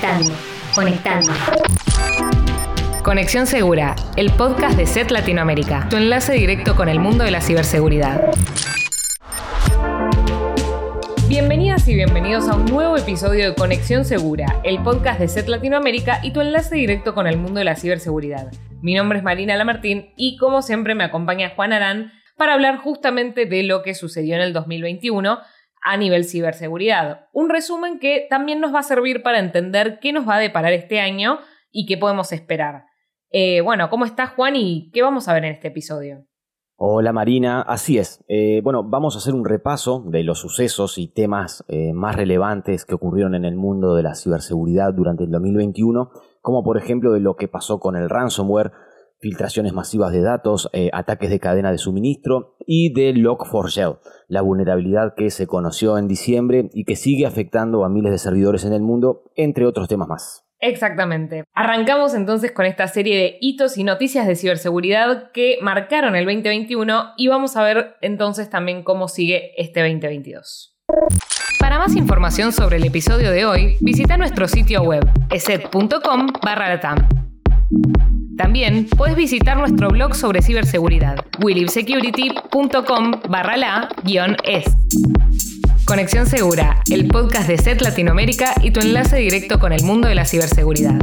Conectando, conectando. Conexión Segura, el podcast de SET Latinoamérica, tu enlace directo con el mundo de la ciberseguridad. Bienvenidas y bienvenidos a un nuevo episodio de Conexión Segura, el podcast de SET Latinoamérica y tu enlace directo con el mundo de la ciberseguridad. Mi nombre es Marina Lamartín y como siempre me acompaña Juan Arán para hablar justamente de lo que sucedió en el 2021 a nivel ciberseguridad. Un resumen que también nos va a servir para entender qué nos va a deparar este año y qué podemos esperar. Eh, bueno, ¿cómo estás Juan y qué vamos a ver en este episodio? Hola Marina, así es. Eh, bueno, vamos a hacer un repaso de los sucesos y temas eh, más relevantes que ocurrieron en el mundo de la ciberseguridad durante el 2021, como por ejemplo de lo que pasó con el ransomware, filtraciones masivas de datos, eh, ataques de cadena de suministro y de Log4Shell, la vulnerabilidad que se conoció en diciembre y que sigue afectando a miles de servidores en el mundo, entre otros temas más. Exactamente. Arrancamos entonces con esta serie de hitos y noticias de ciberseguridad que marcaron el 2021 y vamos a ver entonces también cómo sigue este 2022. Para más información sobre el episodio de hoy, visita nuestro sitio web eset.com barra también puedes visitar nuestro blog sobre ciberseguridad, willivesecurity.com barra la es. Conexión Segura, el podcast de SET Latinoamérica y tu enlace directo con el mundo de la ciberseguridad.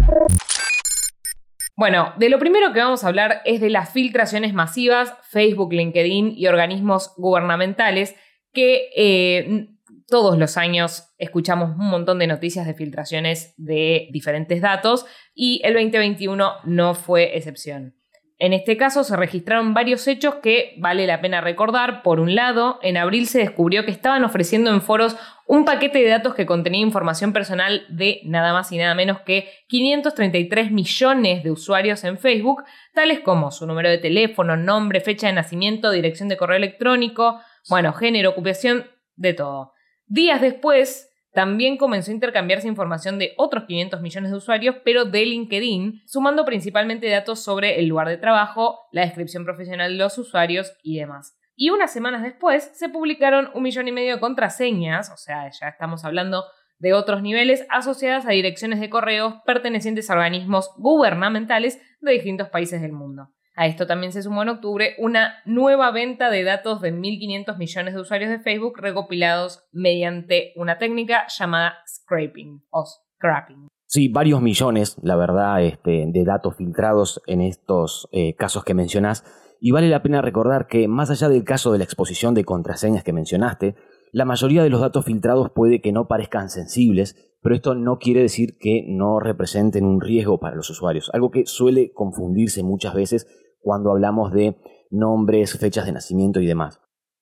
Bueno, de lo primero que vamos a hablar es de las filtraciones masivas, Facebook, LinkedIn y organismos gubernamentales que eh, todos los años escuchamos un montón de noticias de filtraciones de diferentes datos y el 2021 no fue excepción. En este caso se registraron varios hechos que vale la pena recordar. Por un lado, en abril se descubrió que estaban ofreciendo en foros un paquete de datos que contenía información personal de nada más y nada menos que 533 millones de usuarios en Facebook, tales como su número de teléfono, nombre, fecha de nacimiento, dirección de correo electrónico, bueno, género, ocupación, de todo. Días después, también comenzó a intercambiarse información de otros 500 millones de usuarios, pero de LinkedIn, sumando principalmente datos sobre el lugar de trabajo, la descripción profesional de los usuarios y demás. Y unas semanas después se publicaron un millón y medio de contraseñas, o sea, ya estamos hablando de otros niveles asociadas a direcciones de correos pertenecientes a organismos gubernamentales de distintos países del mundo. A esto también se sumó en octubre una nueva venta de datos de 1.500 millones de usuarios de Facebook recopilados mediante una técnica llamada scraping o scrapping. Sí, varios millones, la verdad, este, de datos filtrados en estos eh, casos que mencionás. Y vale la pena recordar que, más allá del caso de la exposición de contraseñas que mencionaste, la mayoría de los datos filtrados puede que no parezcan sensibles, pero esto no quiere decir que no representen un riesgo para los usuarios, algo que suele confundirse muchas veces cuando hablamos de nombres, fechas de nacimiento y demás.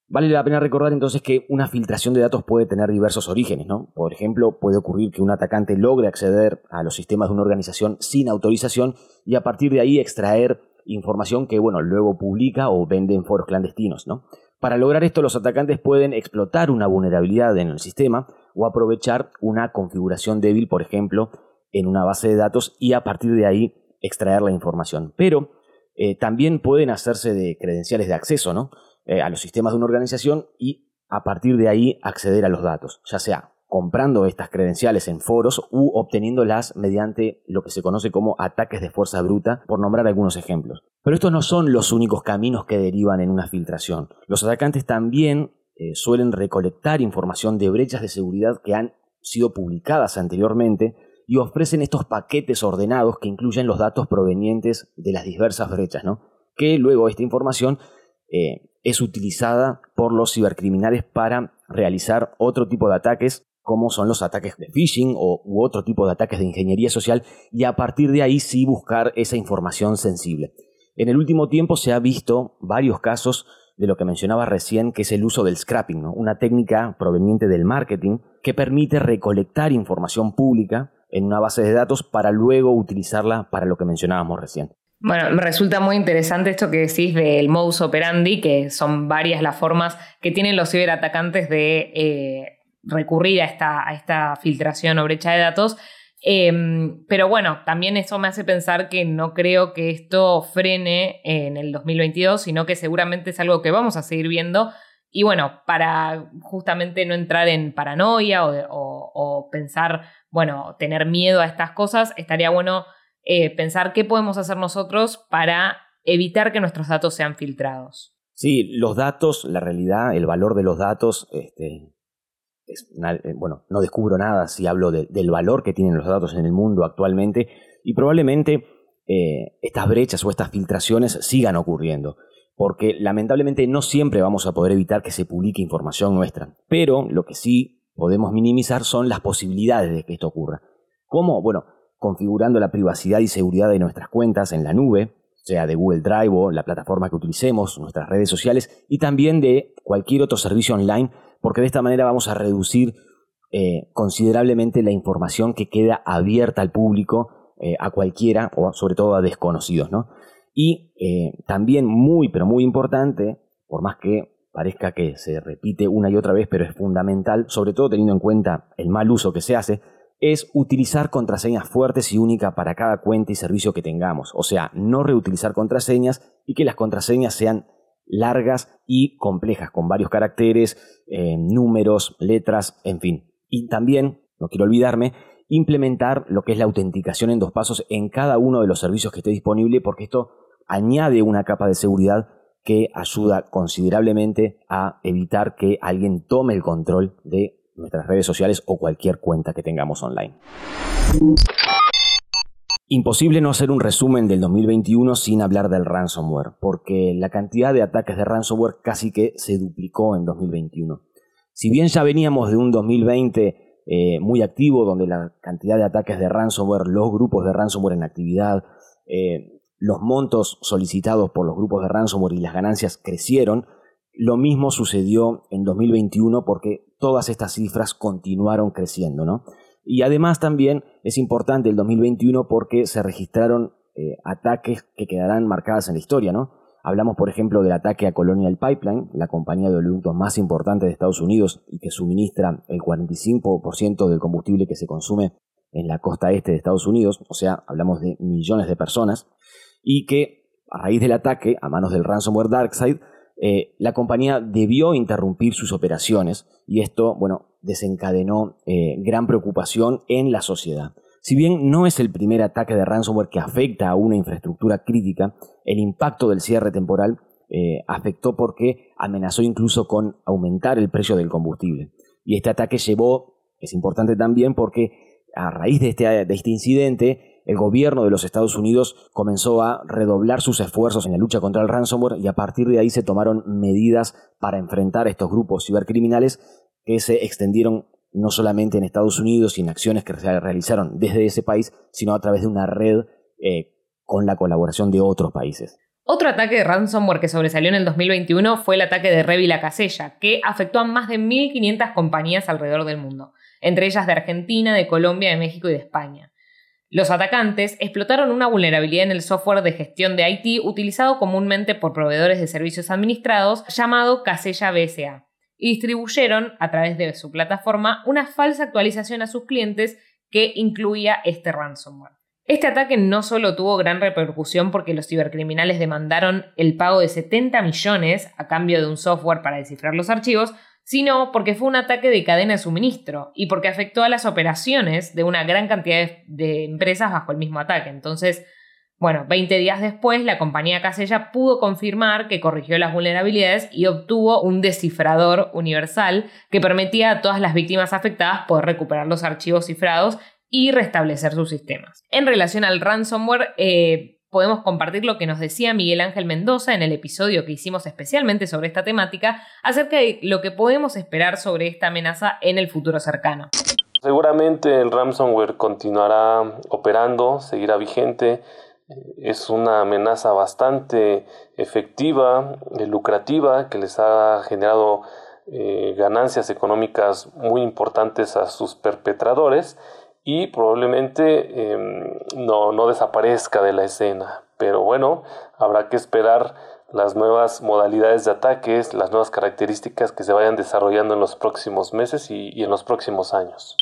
Vale la pena recordar entonces que una filtración de datos puede tener diversos orígenes, ¿no? Por ejemplo, puede ocurrir que un atacante logre acceder a los sistemas de una organización sin autorización y a partir de ahí extraer información que, bueno, luego publica o vende en foros clandestinos, ¿no? Para lograr esto, los atacantes pueden explotar una vulnerabilidad en el sistema o aprovechar una configuración débil, por ejemplo, en una base de datos y a partir de ahí extraer la información. Pero eh, también pueden hacerse de credenciales de acceso ¿no? Eh, a los sistemas de una organización y a partir de ahí acceder a los datos, ya sea comprando estas credenciales en foros u obteniéndolas mediante lo que se conoce como ataques de fuerza bruta, por nombrar algunos ejemplos. Pero estos no son los únicos caminos que derivan en una filtración. Los atacantes también eh, suelen recolectar información de brechas de seguridad que han sido publicadas anteriormente y ofrecen estos paquetes ordenados que incluyen los datos provenientes de las diversas brechas, ¿no? que luego esta información eh, es utilizada por los cibercriminales para realizar otro tipo de ataques como son los ataques de phishing o, u otro tipo de ataques de ingeniería social y a partir de ahí sí buscar esa información sensible. En el último tiempo se ha visto varios casos de lo que mencionaba recién, que es el uso del scrapping, una técnica proveniente del marketing que permite recolectar información pública en una base de datos para luego utilizarla para lo que mencionábamos recién. Bueno, me resulta muy interesante esto que decís del modus operandi, que son varias las formas que tienen los ciberatacantes de eh, recurrir a esta, a esta filtración o brecha de datos. Em, pero bueno, también eso me hace pensar que no creo que esto frene en el 2022, sino que seguramente es algo que vamos a seguir viendo. Y bueno, para justamente no entrar en paranoia o, pensar, bueno, tener miedo a estas cosas, estaría bueno eh, pensar qué podemos hacer nosotros para evitar que nuestros datos sean filtrados. Sí, los datos, la realidad, el valor de los datos, este, eh, bueno, no descubro nada si hablo del valor que tienen los datos en el mundo actualmente y probablemente eh, estas brechas o estas filtraciones sigan ocurriendo, porque lamentablemente no siempre vamos a poder evitar que se publique información nuestra, pero lo que sí podemos minimizar son las posibilidades de que esto ocurra. ¿Cómo? Bueno, configurando la privacidad y seguridad de nuestras cuentas en la nube, sea de Google Drive o la plataforma que utilicemos, nuestras redes sociales y también de cualquier otro servicio online, porque de esta manera vamos a reducir eh, considerablemente la información que queda abierta al público, eh, a cualquiera o sobre todo a desconocidos. ¿no? Y eh, también muy, pero muy importante, por más que parezca que se repite una y otra vez, pero es fundamental, sobre todo teniendo en cuenta el mal uso que se hace, es utilizar contraseñas fuertes y únicas para cada cuenta y servicio que tengamos. O sea, no reutilizar contraseñas y que las contraseñas sean largas y complejas, con varios caracteres, eh, números, letras, en fin. Y también, no quiero olvidarme, implementar lo que es la autenticación en dos pasos en cada uno de los servicios que esté disponible, porque esto añade una capa de seguridad que ayuda considerablemente a evitar que alguien tome el control de nuestras redes sociales o cualquier cuenta que tengamos online. Imposible no hacer un resumen del 2021 sin hablar del ransomware, porque la cantidad de ataques de ransomware casi que se duplicó en 2021. Si bien ya veníamos de un 2020 eh, muy activo, donde la cantidad de ataques de ransomware, los grupos de ransomware en actividad, eh, los montos solicitados por los grupos de ransomware y las ganancias crecieron, lo mismo sucedió en 2021 porque todas estas cifras continuaron creciendo, ¿no? Y además también es importante el 2021 porque se registraron eh, ataques que quedarán marcadas en la historia, ¿no? Hablamos, por ejemplo, del ataque a Colonial Pipeline, la compañía de oleoductos más importante de Estados Unidos y que suministra el 45% del combustible que se consume en la costa este de Estados Unidos, o sea, hablamos de millones de personas, y que a raíz del ataque a manos del ransomware DarkSide eh, la compañía debió interrumpir sus operaciones y esto, bueno, desencadenó eh, gran preocupación en la sociedad. Si bien no es el primer ataque de ransomware que afecta a una infraestructura crítica, el impacto del cierre temporal eh, afectó porque amenazó incluso con aumentar el precio del combustible. Y este ataque llevó, es importante también porque a raíz de este, de este incidente, el gobierno de los Estados Unidos comenzó a redoblar sus esfuerzos en la lucha contra el ransomware y a partir de ahí se tomaron medidas para enfrentar a estos grupos cibercriminales que se extendieron no solamente en Estados Unidos y en acciones que se realizaron desde ese país, sino a través de una red eh, con la colaboración de otros países. Otro ataque de ransomware que sobresalió en el 2021 fue el ataque de Revi La Casella, que afectó a más de 1.500 compañías alrededor del mundo, entre ellas de Argentina, de Colombia, de México y de España. Los atacantes explotaron una vulnerabilidad en el software de gestión de IT utilizado comúnmente por proveedores de servicios administrados llamado Casella BSA y distribuyeron a través de su plataforma una falsa actualización a sus clientes que incluía este ransomware. Este ataque no solo tuvo gran repercusión porque los cibercriminales demandaron el pago de 70 millones a cambio de un software para descifrar los archivos, sino porque fue un ataque de cadena de suministro y porque afectó a las operaciones de una gran cantidad de, empresas bajo el mismo ataque. Entonces, bueno, 20 días después, la compañía Casella pudo confirmar que corrigió las vulnerabilidades y obtuvo un descifrador universal que permitía a todas las víctimas afectadas poder recuperar los archivos cifrados y restablecer sus sistemas. En relación al ransomware, eh, podemos compartir lo que nos decía Miguel Ángel Mendoza en el episodio que hicimos especialmente sobre esta temática acerca de lo que podemos esperar sobre esta amenaza en el futuro cercano. Seguramente el ransomware continuará operando, seguirá vigente. Es una amenaza bastante efectiva, eh, lucrativa, que les ha generado eh, ganancias económicas muy importantes a sus perpetradores y probablemente em, no, no desaparezca de la escena. Pero bueno, habrá que esperar las nuevas modalidades de ataques, las nuevas características que se vayan desarrollando en los próximos meses y, y en los próximos años.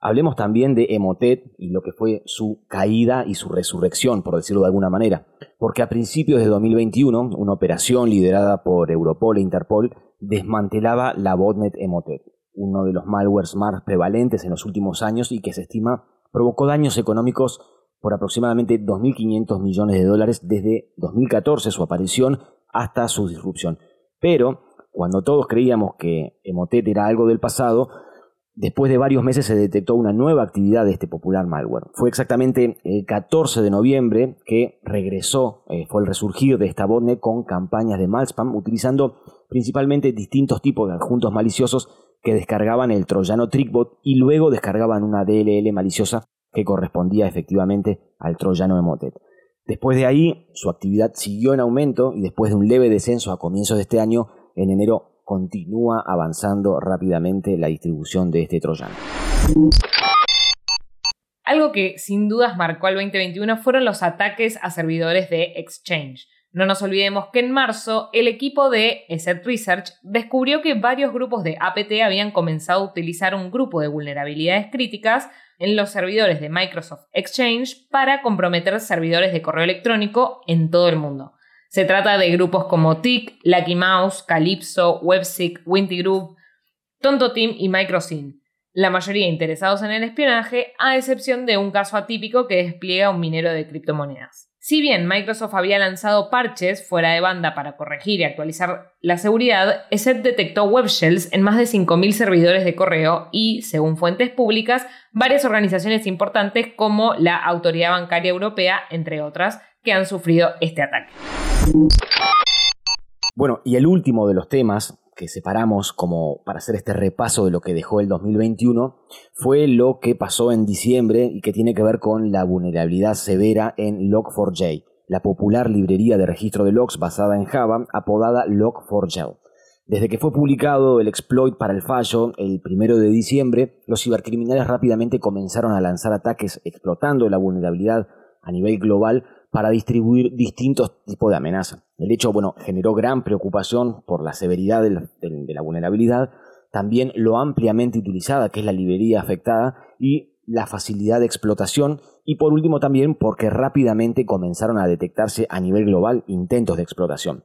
Hablemos también de Emotet y lo que fue su caída y su resurrección, por decirlo de alguna manera, porque a principios de 2021, una operación liderada por Europol e Interpol desmantelaba la botnet Emotet uno de los malwares más prevalentes en los últimos años y que se estima provocó daños económicos por aproximadamente 2.500 millones de dólares desde 2014, su aparición, hasta su disrupción. Pero, cuando todos creíamos que Emotet era algo del pasado, después de varios meses se detectó una nueva actividad de este popular malware. Fue exactamente el 14 de noviembre que regresó, eh, fue el resurgir de esta botnet con campañas de malspam utilizando principalmente distintos tipos de adjuntos maliciosos que descargaban el troyano Trickbot y luego descargaban una DLL maliciosa que correspondía efectivamente al troyano Emotet. Después de ahí, su actividad siguió en aumento y después de un leve descenso a comienzos de este año, en enero continúa avanzando rápidamente la distribución de este troyano. Algo que sin dudas marcó al 2021 fueron los ataques a servidores de Exchange. No nos olvidemos que en marzo el equipo de ESET Research descubrió que varios grupos de APT habían comenzado a utilizar un grupo de vulnerabilidades críticas en los servidores de Microsoft Exchange para comprometer servidores de correo electrónico en todo el mundo. Se trata de grupos como TIC, Lucky Mouse, Calypso, WebSeek, Winty Group, Tonto Team y Microsin. La mayoría interesados en el espionaje, a excepción de un caso atípico que despliega un minero de criptomonedas. Si bien Microsoft había lanzado parches fuera de banda para corregir y actualizar la seguridad, ESET detectó web shells en más de 5.000 servidores de correo y, según fuentes públicas, varias organizaciones importantes como la Autoridad Bancaria Europea, entre otras, que han sufrido este ataque. Bueno, y el último de los temas que separamos como para hacer este repaso de lo que dejó el 2021 fue lo que pasó en diciembre y que tiene que ver con la vulnerabilidad severa en Log4j, la popular librería de registro de logs basada en Java apodada Log4j. Desde que fue publicado el exploit para el fallo el primero de diciembre, los cibercriminales rápidamente comenzaron a lanzar ataques explotando la vulnerabilidad a nivel global para distribuir distintos tipos de amenaza. El hecho, bueno, generó gran preocupación por la severidad de la, vulnerabilidad, también lo ampliamente utilizada que es la librería afectada y la facilidad de explotación y por último también porque rápidamente comenzaron a detectarse a nivel global intentos de explotación.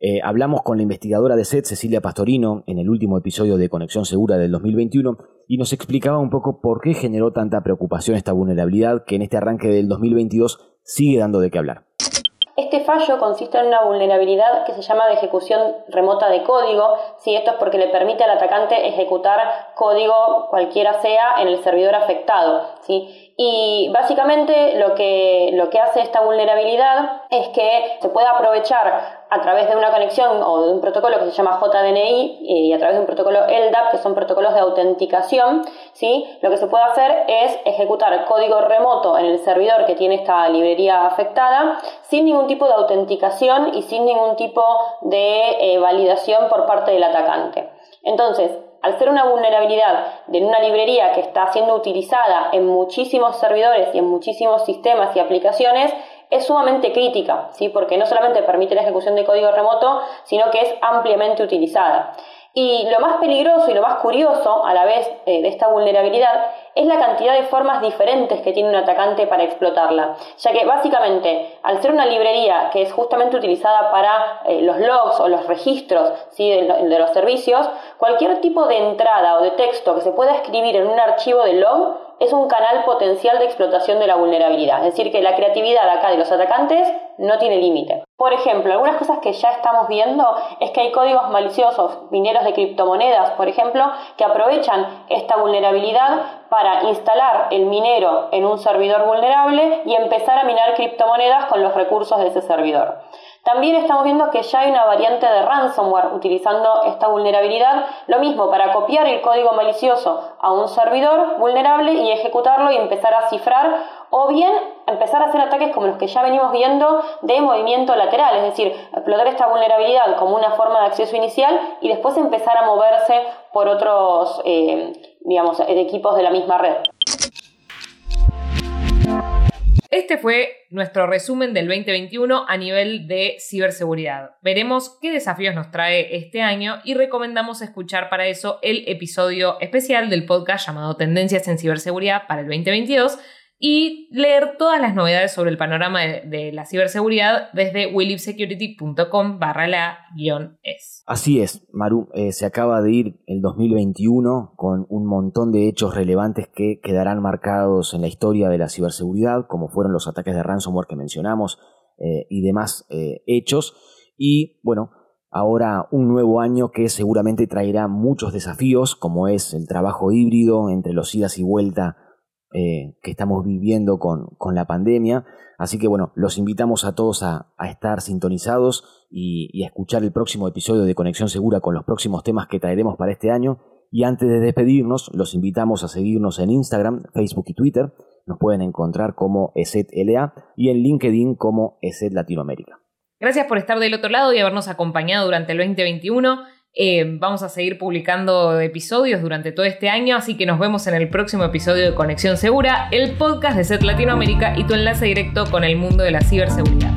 Eh, hablamos con la investigadora de SET, Cecilia Pastorino, en el último episodio de Conexión Segura del 2021 y nos explicaba un poco por qué generó tanta preocupación esta vulnerabilidad que en este arranque del 2022 sigue dando de qué hablar. Este fallo consiste en una vulnerabilidad que se llama de ejecución remota de código. Si esto es porque le permite al atacante ejecutar código cualquiera sea en el servidor afectado. ¿sí? Y básicamente lo que, lo que hace esta vulnerabilidad es que se puede aprovechar a través de una conexión o de un protocolo que se llama JDNI y a través de un protocolo LDAP, que son protocolos de autenticación, ¿sí? lo que se puede hacer es ejecutar código remoto en el servidor que tiene esta librería afectada sin ningún tipo de autenticación y sin ningún tipo de eh, validación por parte del atacante. Entonces, al ser una vulnerabilidad de una librería que está siendo utilizada en muchísimos servidores y en muchísimos sistemas y aplicaciones, es sumamente crítica, ¿sí? porque no solamente permite la ejecución de código remoto, sino que es ampliamente utilizada. Y lo más peligroso y lo más curioso a la vez eh, de esta vulnerabilidad es la cantidad de formas diferentes que tiene un atacante para explotarla, ya que básicamente al ser una librería que es justamente utilizada para eh, los logs o los registros ¿sí? de, de los servicios, cualquier tipo de entrada o de texto que se pueda escribir en un archivo de log es un canal potencial de explotación de la vulnerabilidad. Es decir, que la creatividad acá de los atacantes no tiene límite. Por ejemplo, algunas cosas que ya estamos viendo es que hay códigos maliciosos, mineros de criptomonedas, por ejemplo, que aprovechan esta vulnerabilidad para instalar el minero en un servidor vulnerable y empezar a minar criptomonedas con los recursos de ese servidor. También estamos viendo que ya hay una variante de ransomware utilizando esta vulnerabilidad, lo mismo para copiar el código malicioso a un servidor vulnerable y ejecutarlo y empezar a cifrar o bien empezar a hacer ataques como los que ya venimos viendo de movimiento lateral, es decir, explotar esta vulnerabilidad como una forma de acceso inicial y después empezar a moverse por otros, eh, digamos, equipos de la misma red. Este fue nuestro resumen del 2021 a nivel de ciberseguridad. Veremos qué desafíos nos trae este año y recomendamos escuchar para eso el episodio especial del podcast llamado Tendencias en Ciberseguridad para el 2022 y leer todas las novedades sobre el panorama de, la ciberseguridad desde willipsecurity.com barra la guion es. Así es, Maru, eh, se acaba de ir el 2021 con un montón de hechos relevantes que quedarán marcados en la historia de la ciberseguridad, como fueron los ataques de ransomware que mencionamos eh, y demás eh, hechos. Y bueno, ahora un nuevo año que seguramente traerá muchos desafíos, como es el trabajo híbrido entre los idas y vuelta eh, que estamos viviendo con, la pandemia. Así que bueno, los invitamos a todos a, estar sintonizados y, a escuchar el próximo episodio de Conexión Segura con los próximos temas que traeremos para este año. Y antes de despedirnos, los invitamos a seguirnos en Instagram, Facebook y Twitter. Nos pueden encontrar como ESETLA y en LinkedIn como ESET Latinoamérica. Gracias por estar del otro lado y habernos acompañado durante el 2021. Eh, vamos a seguir publicando episodios durante todo este año, así que nos vemos en el próximo episodio de Conexión Segura, el podcast de SET Latinoamérica y tu enlace directo con el mundo de la ciberseguridad.